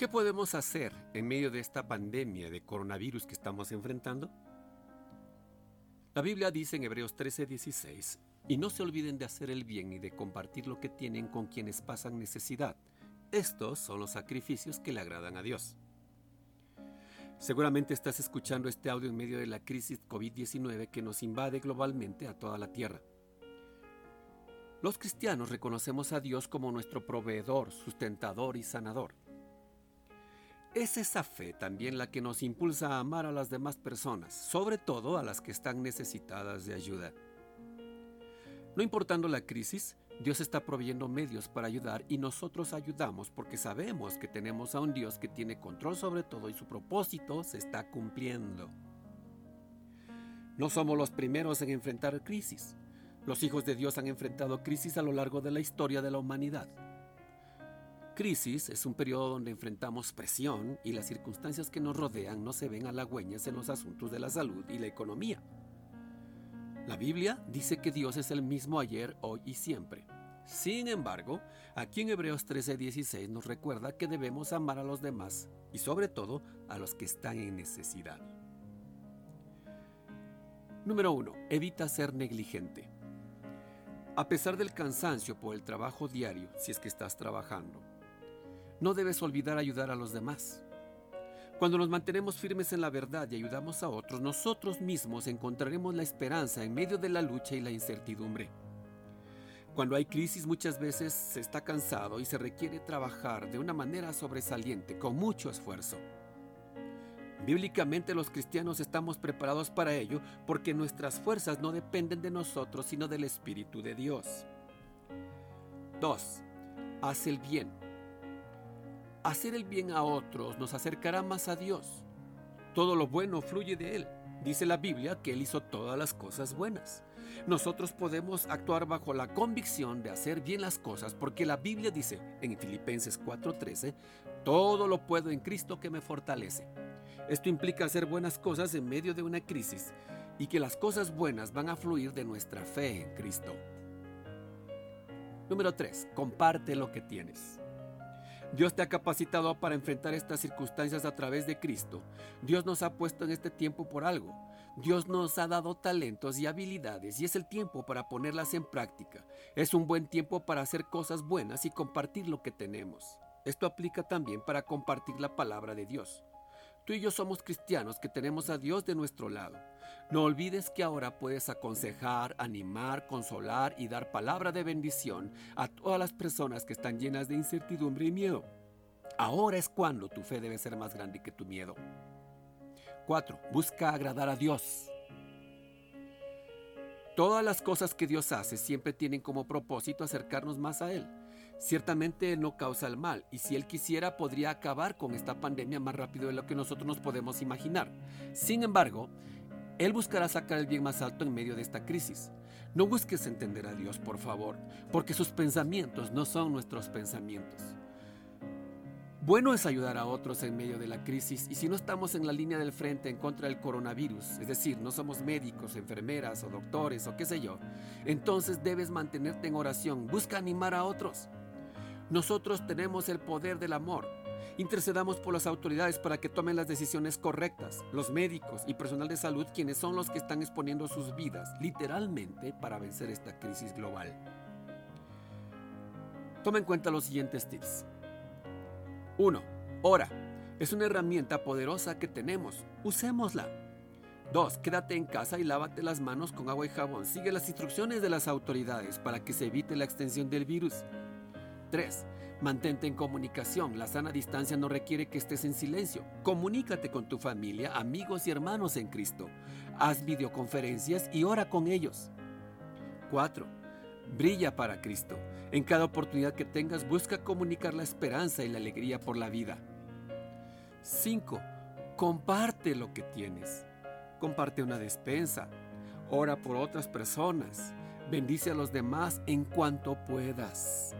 ¿Qué podemos hacer en medio de esta pandemia de coronavirus que estamos enfrentando? La Biblia dice en Hebreos 13:16, y no se olviden de hacer el bien y de compartir lo que tienen con quienes pasan necesidad. Estos son los sacrificios que le agradan a Dios. Seguramente estás escuchando este audio en medio de la crisis COVID-19 que nos invade globalmente a toda la Tierra. Los cristianos reconocemos a Dios como nuestro proveedor, sustentador y sanador. Es esa fe también la que nos impulsa a amar a las demás personas, sobre todo a las que están necesitadas de ayuda. No importando la crisis, Dios está proveyendo medios para ayudar y nosotros ayudamos porque sabemos que tenemos a un Dios que tiene control sobre todo y su propósito se está cumpliendo. No somos los primeros en enfrentar crisis. Los hijos de Dios han enfrentado crisis a lo largo de la historia de la humanidad. Crisis es un periodo donde enfrentamos presión y las circunstancias que nos rodean no se ven halagüeñas en los asuntos de la salud y la economía. La Biblia dice que Dios es el mismo ayer, hoy y siempre. Sin embargo, aquí en Hebreos 13:16 nos recuerda que debemos amar a los demás y sobre todo a los que están en necesidad. Número 1. Evita ser negligente. A pesar del cansancio por el trabajo diario, si es que estás trabajando, no debes olvidar ayudar a los demás. Cuando nos mantenemos firmes en la verdad y ayudamos a otros, nosotros mismos encontraremos la esperanza en medio de la lucha y la incertidumbre. Cuando hay crisis muchas veces se está cansado y se requiere trabajar de una manera sobresaliente, con mucho esfuerzo. Bíblicamente los cristianos estamos preparados para ello porque nuestras fuerzas no dependen de nosotros sino del Espíritu de Dios. 2. Haz el bien Hacer el bien a otros nos acercará más a Dios. Todo lo bueno fluye de Él. Dice la Biblia que Él hizo todas las cosas buenas. Nosotros podemos actuar bajo la convicción de hacer bien las cosas porque la Biblia dice en Filipenses 4:13, todo lo puedo en Cristo que me fortalece. Esto implica hacer buenas cosas en medio de una crisis y que las cosas buenas van a fluir de nuestra fe en Cristo. Número 3. Comparte lo que tienes. Dios te ha capacitado para enfrentar estas circunstancias a través de Cristo. Dios nos ha puesto en este tiempo por algo. Dios nos ha dado talentos y habilidades y es el tiempo para ponerlas en práctica. Es un buen tiempo para hacer cosas buenas y compartir lo que tenemos. Esto aplica también para compartir la palabra de Dios. Tú y yo somos cristianos que tenemos a Dios de nuestro lado. No olvides que ahora puedes aconsejar, animar, consolar y dar palabra de bendición a todas las personas que están llenas de incertidumbre y miedo. Ahora es cuando tu fe debe ser más grande que tu miedo. 4. Busca agradar a Dios. Todas las cosas que Dios hace siempre tienen como propósito acercarnos más a Él. Ciertamente no causa el mal y si Él quisiera podría acabar con esta pandemia más rápido de lo que nosotros nos podemos imaginar. Sin embargo, Él buscará sacar el bien más alto en medio de esta crisis. No busques entender a Dios, por favor, porque sus pensamientos no son nuestros pensamientos. Bueno es ayudar a otros en medio de la crisis y si no estamos en la línea del frente en contra del coronavirus, es decir, no somos médicos, enfermeras o doctores o qué sé yo, entonces debes mantenerte en oración, busca animar a otros. Nosotros tenemos el poder del amor. Intercedamos por las autoridades para que tomen las decisiones correctas, los médicos y personal de salud quienes son los que están exponiendo sus vidas literalmente para vencer esta crisis global. Toma en cuenta los siguientes tips. 1. Ora. Es una herramienta poderosa que tenemos. Usémosla. 2. Quédate en casa y lávate las manos con agua y jabón. Sigue las instrucciones de las autoridades para que se evite la extensión del virus. 3. Mantente en comunicación. La sana distancia no requiere que estés en silencio. Comunícate con tu familia, amigos y hermanos en Cristo. Haz videoconferencias y ora con ellos. 4. Brilla para Cristo. En cada oportunidad que tengas, busca comunicar la esperanza y la alegría por la vida. 5. Comparte lo que tienes. Comparte una despensa. Ora por otras personas. Bendice a los demás en cuanto puedas.